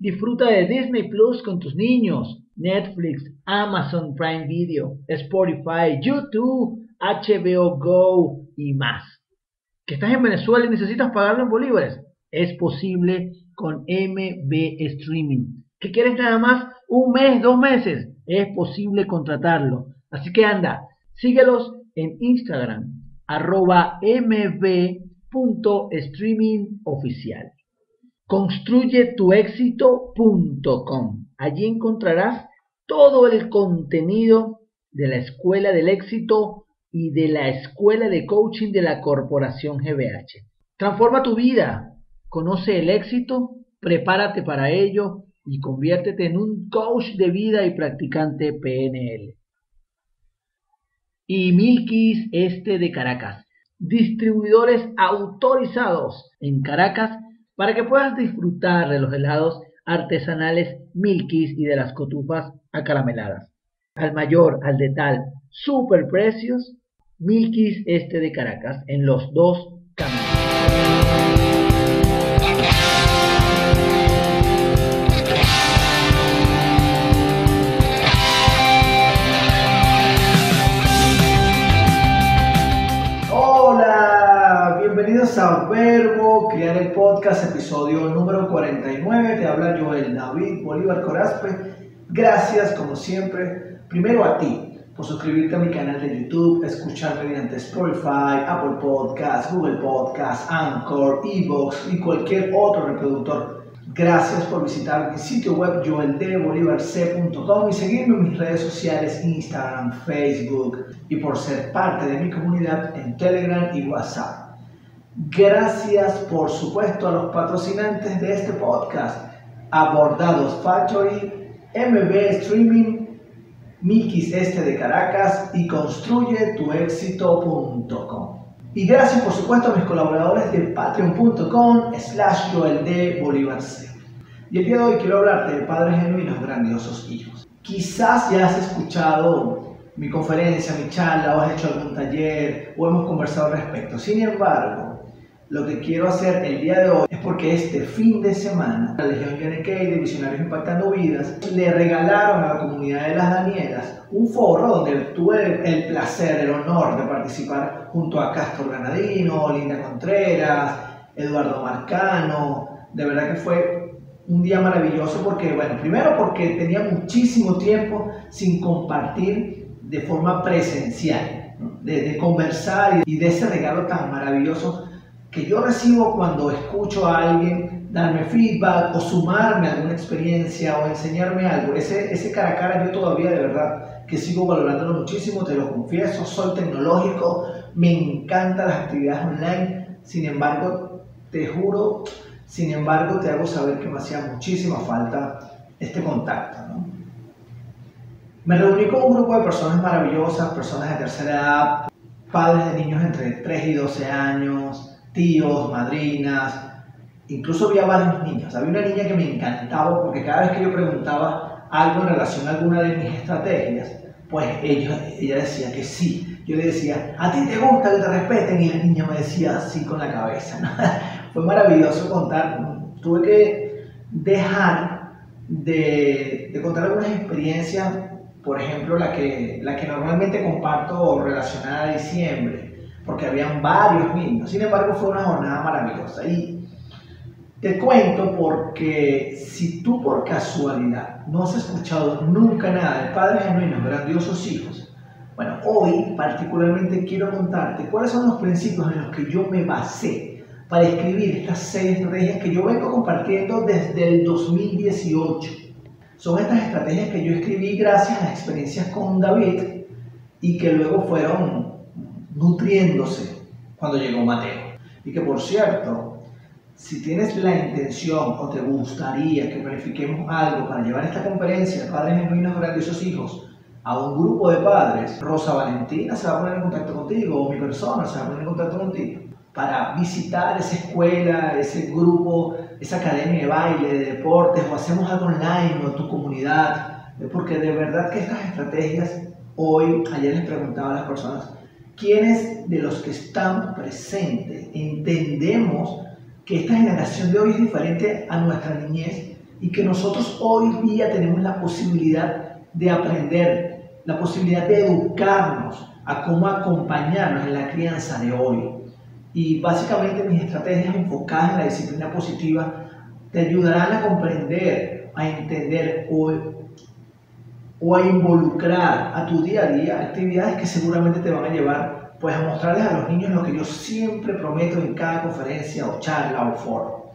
Disfruta de Disney Plus con tus niños, Netflix, Amazon Prime Video, Spotify, YouTube, HBO Go y más. ¿Que estás en Venezuela y necesitas pagarlo en bolívares? Es posible con MB Streaming. ¿Que quieres nada más un mes, dos meses? Es posible contratarlo. Así que anda, síguelos en Instagram, arroba mb.streamingoficial. Construyetuexito.com. Allí encontrarás todo el contenido de la Escuela del Éxito y de la Escuela de Coaching de la Corporación GBH. Transforma tu vida, conoce el éxito, prepárate para ello y conviértete en un coach de vida y practicante PNL y Milkis Este de Caracas, distribuidores autorizados en Caracas para que puedas disfrutar de los helados artesanales Milkis y de las cotufas acarameladas. Al mayor, al de tal, super precios, Milkis Este de Caracas en los dos caminos. A Verbo, Crear el Podcast, episodio número 49. Te habla Joel David Bolívar Corazpe. Gracias, como siempre, primero a ti por suscribirte a mi canal de YouTube, escuchar mediante Spotify, Apple Podcasts, Google Podcasts, Anchor, Evox y cualquier otro reproductor. Gracias por visitar mi sitio web joeldbolivarc.com y seguirme en mis redes sociales Instagram, Facebook y por ser parte de mi comunidad en Telegram y WhatsApp. Gracias, por supuesto, a los patrocinantes de este podcast, Abordados Factory, MB Streaming, Mikis Este de Caracas y construyetuexito.com. Y gracias, por supuesto, a mis colaboradores de patreon.com slash de Bolívar C. Y el día de hoy quiero hablarte de padres genuinos grandiosos hijos. Quizás ya has escuchado mi conferencia, mi charla, o has hecho algún taller, o hemos conversado al respecto. Sin embargo, lo que quiero hacer el día de hoy es porque este fin de semana la Legión YNK de Visionarios Impactando Vidas le regalaron a la comunidad de las Danielas un foro donde tuve el placer, el honor de participar junto a Castro Granadino, Linda Contreras, Eduardo Marcano. De verdad que fue un día maravilloso porque, bueno, primero porque tenía muchísimo tiempo sin compartir de forma presencial, de, de conversar y de ese regalo tan maravilloso que yo recibo cuando escucho a alguien darme feedback o sumarme a alguna experiencia o enseñarme algo. Ese, ese cara a cara yo todavía de verdad que sigo valorándolo muchísimo, te lo confieso, soy tecnológico, me encantan las actividades online, sin embargo, te juro, sin embargo, te hago saber que me hacía muchísima falta este contacto. Me reuní con un grupo de personas maravillosas, personas de tercera edad, padres de niños entre 3 y 12 años, tíos, madrinas, incluso había varios niños. Había una niña que me encantaba porque cada vez que yo preguntaba algo en relación a alguna de mis estrategias, pues ella, decía que sí. Yo le decía, ¿a ti te gusta que te respeten? Y la niña me decía así con la cabeza. Fue maravilloso contar. Tuve que dejar de, de contar algunas experiencias, por ejemplo, la que, la que normalmente comparto relacionada a diciembre porque habían varios niños. Sin embargo, fue una jornada maravillosa. Y te cuento porque si tú por casualidad no has escuchado nunca nada de Padres Genuinos, Grandiosos Hijos, bueno, hoy particularmente quiero contarte cuáles son los principios en los que yo me basé para escribir estas seis estrategias que yo vengo compartiendo desde el 2018. Son estas estrategias que yo escribí gracias a experiencias con David y que luego fueron nutriéndose cuando llegó Mateo. Y que por cierto, si tienes la intención o te gustaría que planifiquemos algo para llevar esta conferencia, Padres Genuinos Grandiosos Hijos, a un grupo de padres, Rosa Valentina se va a poner en contacto contigo o mi persona se va a poner en contacto contigo para visitar esa escuela, ese grupo, esa academia de baile, de deportes o hacemos algo online o tu comunidad, porque de verdad que estas estrategias, hoy, ayer les preguntaba a las personas, ¿quiénes de los que están presentes entendemos que esta generación de hoy es diferente a nuestra niñez y que nosotros hoy día tenemos la posibilidad de aprender, la posibilidad de educarnos a cómo acompañarnos en la crianza de hoy. Y básicamente mis estrategias enfocadas en la disciplina positiva te ayudarán a comprender, a entender o, o a involucrar a tu día a día actividades que seguramente te van a llevar pues a mostrarles a los niños lo que yo siempre prometo en cada conferencia o charla o foro.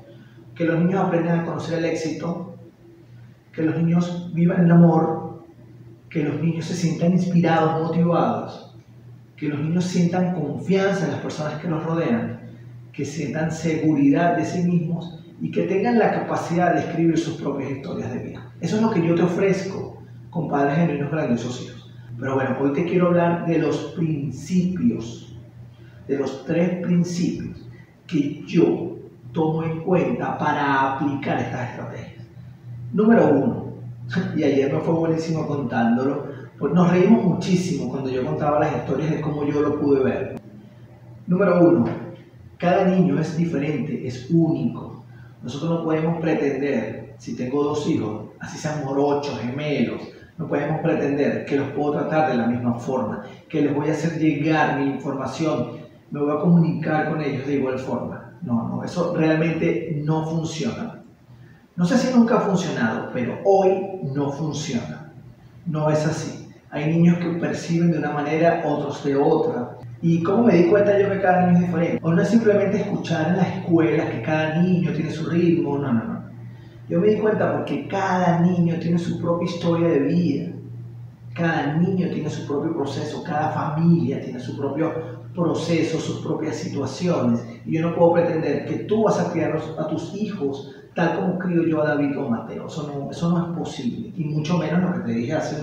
Que los niños aprendan a conocer el éxito, que los niños vivan el amor, que los niños se sientan inspirados, motivados, que los niños sientan confianza en las personas que los rodean, que sientan seguridad de sí mismos y que tengan la capacidad de escribir sus propias historias de vida. Eso es lo que yo te ofrezco con Padres Genuinos Grandiosos Hijos. Pero bueno, hoy te quiero hablar de los principios, de los tres principios que yo tomo en cuenta para aplicar estas estrategias. Número uno, y ayer me fue buenísimo contándolo, pues nos reímos muchísimo cuando yo contaba las historias de cómo yo lo pude ver. Número uno, cada niño es diferente, es único. Nosotros no podemos pretender, si tengo dos hijos, así sean morochos, gemelos, no podemos pretender que los puedo tratar de la misma forma, que les voy a hacer llegar mi información, me voy a comunicar con ellos de igual forma. No, no, eso realmente no funciona. No sé si nunca ha funcionado, pero hoy no funciona. No es así. Hay niños que perciben de una manera, otros de otra. ¿Y cómo me di cuenta yo que cada niño es diferente? O no es simplemente escuchar en la escuela que cada niño tiene su ritmo, no, no, no. Yo me di cuenta porque cada niño tiene su propia historia de vida, cada niño tiene su propio proceso, cada familia tiene su propio proceso, sus propias situaciones. Y yo no puedo pretender que tú vas a criar a tus hijos tal como crío yo a David o Mateo. Eso no, eso no es posible. Y mucho menos lo que te dije hace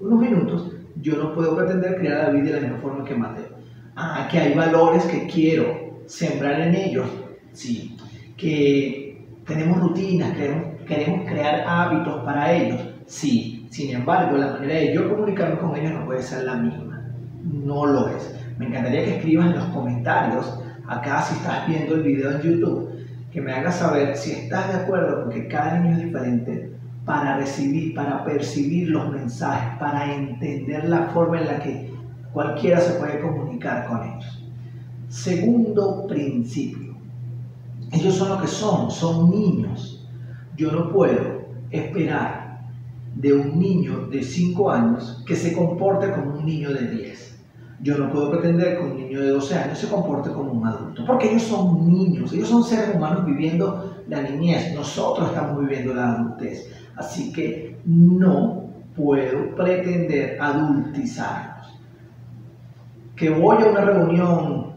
unos minutos, yo no puedo pretender criar a David de la misma forma que Mateo. Ah, que hay valores que quiero sembrar en ellos. Sí. Que tenemos rutinas, queremos queremos crear hábitos para ellos. Sí, sin embargo, la manera de yo comunicarme con ellos no puede ser la misma. No lo es. Me encantaría que escribas en los comentarios, acá si estás viendo el video en YouTube, que me hagas saber si estás de acuerdo con que cada niño es diferente para recibir, para percibir los mensajes, para entender la forma en la que cualquiera se puede comunicar con ellos. Segundo principio. Ellos son lo que son, son niños yo no puedo esperar de un niño de 5 años que se comporte como un niño de 10. Yo no puedo pretender que un niño de 12 años se comporte como un adulto, porque ellos son niños, ellos son seres humanos viviendo la niñez, nosotros estamos viviendo la adultez. Así que no puedo pretender adultizarlos. Que voy a una reunión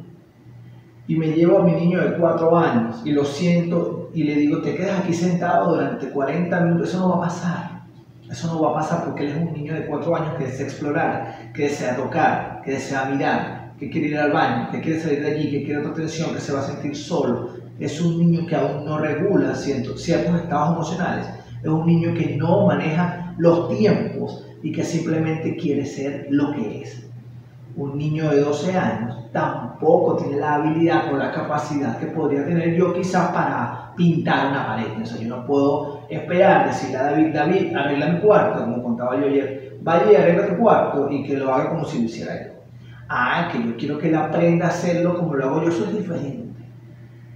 y me llevo a mi niño de 4 años y lo siento y le digo, te quedas aquí sentado durante 40 minutos, eso no va a pasar. Eso no va a pasar porque él es un niño de 4 años que desea explorar, que desea tocar, que desea mirar, que quiere ir al baño, que quiere salir de allí, que quiere otra atención, que se va a sentir solo. Es un niño que aún no regula ciertos, ciertos estados emocionales. Es un niño que no maneja los tiempos y que simplemente quiere ser lo que es un niño de 12 años tampoco tiene la habilidad o la capacidad que podría tener yo quizás para pintar una pared. O sea, yo no puedo esperar decirle a David, David, arregla mi cuarto, como contaba yo ayer, vaya y arregla tu cuarto y que lo haga como si lo hiciera él. Ah, que yo quiero que él aprenda a hacerlo como lo hago yo, eso es diferente.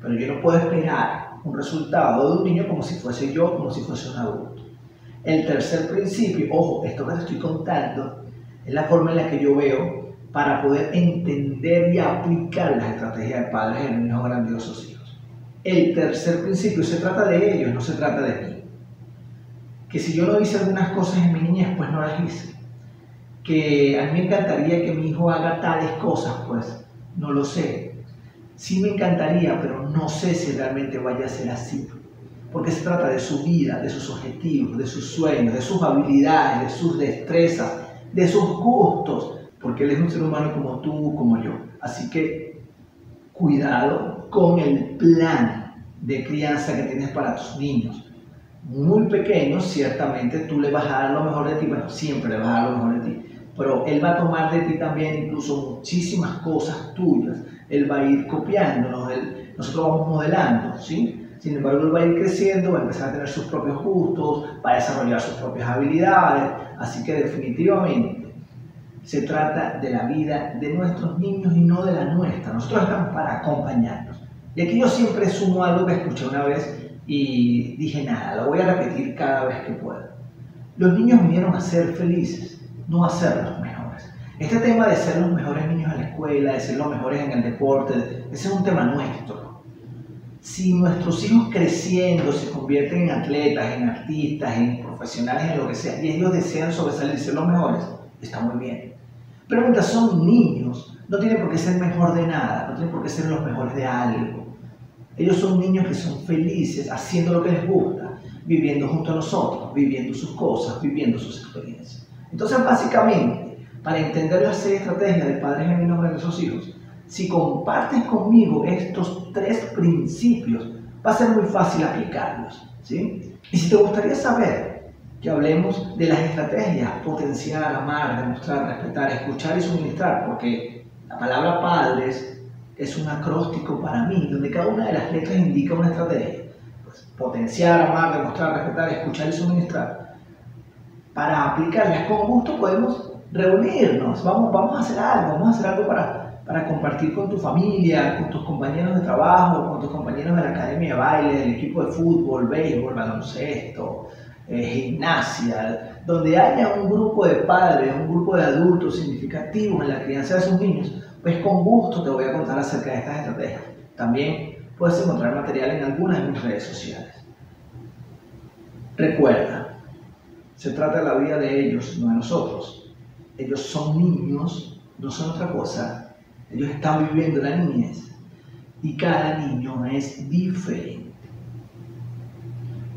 Pero yo no puedo esperar un resultado de un niño como si fuese yo, como si fuese un adulto. El tercer principio, ojo, esto que te estoy contando, es la forma en la que yo veo para poder entender y aplicar las estrategias de padres en niños grandiosos hijos. El tercer principio se trata de ellos, no se trata de mí. Que si yo no hice algunas cosas en mi niñez, pues no las hice. Que a mí me encantaría que mi hijo haga tales cosas, pues no lo sé. Sí me encantaría, pero no sé si realmente vaya a ser así. Porque se trata de su vida, de sus objetivos, de sus sueños, de sus habilidades, de sus destrezas, de sus gustos, porque él es un ser humano como tú, como yo. Así que cuidado con el plan de crianza que tienes para tus niños. Muy pequeños, ciertamente tú le vas a dar lo mejor de ti, bueno, siempre le vas a dar lo mejor de ti, pero él va a tomar de ti también incluso muchísimas cosas tuyas, él va a ir copiándonos, nosotros vamos modelando, ¿sí? Sin embargo, él va a ir creciendo, va a empezar a tener sus propios gustos, va a desarrollar sus propias habilidades, así que definitivamente se trata de la vida de nuestros niños y no de la nuestra. Nosotros estamos para acompañarnos. Y aquí yo siempre sumo algo que escuché una vez y dije, nada, lo voy a repetir cada vez que pueda. Los niños vinieron a ser felices, no a ser los mejores. Este tema de ser los mejores niños en la escuela, de ser los mejores en el deporte, ese es un tema nuestro. Si nuestros hijos creciendo se convierten en atletas, en artistas, en profesionales, en lo que sea, y ellos desean sobresalir ser los mejores, está muy bien. Pero mientras son niños, no tienen por qué ser mejor de nada, no tienen por qué ser los mejores de algo. Ellos son niños que son felices haciendo lo que les gusta, viviendo junto a nosotros, viviendo sus cosas, viviendo sus experiencias. Entonces, básicamente, para entender las seis estrategias de padres genuinos de nuestros hijos, si compartes conmigo estos tres principios, va a ser muy fácil aplicarlos. ¿sí? Y si te gustaría saber que hablemos de las estrategias, potenciar, amar, demostrar, respetar, escuchar y suministrar, porque la palabra padres es un acróstico para mí, donde cada una de las letras indica una estrategia. Pues, potenciar, amar, demostrar, respetar, escuchar y suministrar. Para aplicarlas con gusto podemos reunirnos, vamos, vamos a hacer algo, vamos a hacer algo para, para compartir con tu familia, con tus compañeros de trabajo, con tus compañeros de la academia de baile, del equipo de fútbol, béisbol, baloncesto, eh, gimnasia, donde haya un grupo de padres, un grupo de adultos significativos en la crianza de sus niños, pues con gusto te voy a contar acerca de estas estrategias. También puedes encontrar material en algunas de mis redes sociales. Recuerda, se trata de la vida de ellos, no de nosotros. Ellos son niños, no son otra cosa. Ellos están viviendo la niñez y cada niño es diferente.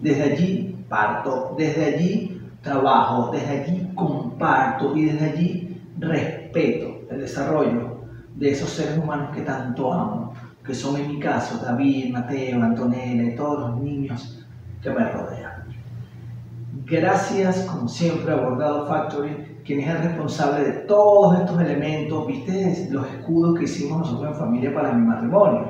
Desde allí parto, desde allí trabajo, desde allí comparto y desde allí respeto el desarrollo de esos seres humanos que tanto amo, que son en mi caso David, Mateo, Antonella y todos los niños que me rodean. Gracias, como siempre, a Bordado Factory, quien es el responsable de todos estos elementos. ¿Viste los escudos que hicimos nosotros en familia para mi matrimonio?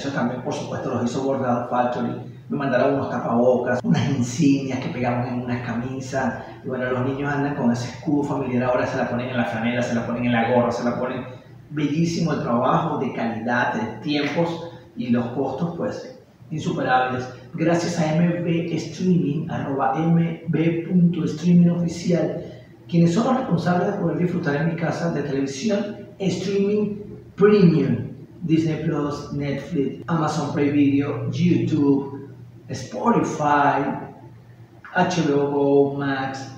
Eso también, por supuesto, los hizo Bordado Factory. Me mandaron unos tapabocas, unas insignias que pegamos en unas camisas. Y bueno, los niños andan con ese escudo familiar. Ahora se la ponen en la franela, se la ponen en la gorra, se la ponen bellísimo el trabajo, de calidad, de tiempos y los costos pues insuperables. Gracias a MB Streaming, arroba mb.streaming oficial, quienes son los responsables de poder disfrutar en mi casa de televisión, streaming premium, Disney Plus, Netflix, Amazon Prime Video, YouTube, Spotify, HBO Max,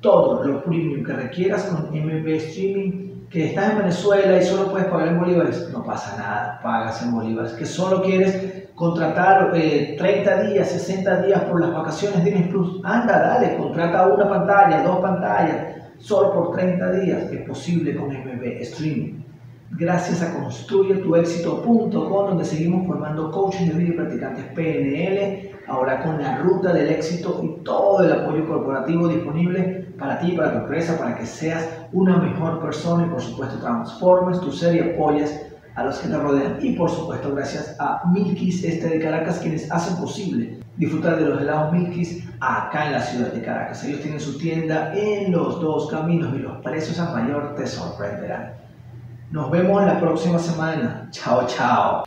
todo lo premium que requieras con MB Streaming que estás en Venezuela y solo puedes pagar en bolívares, no pasa nada, pagas en bolívares. Que solo quieres contratar 30 eh, días, 60 días por las vacaciones de Disney Plus, anda, dale, contrata una pantalla, dos pantallas, solo por 30 días, es posible con MB Streaming. Gracias a construyetuexito.com, donde seguimos formando coaches de video y practicantes PNL, ahora con la ruta del éxito y todo el apoyo corporativo disponible para ti, para tu empresa, para que seas una mejor persona y por supuesto transformes tu ser y apoyes a los que te rodean. Y por supuesto gracias a Milkis este de Caracas quienes hacen posible disfrutar de los helados Milkis acá en la ciudad de Caracas. Ellos tienen su tienda en los dos caminos y los precios a mayor te sorprenderán. Nos vemos la próxima semana. Chao, chao.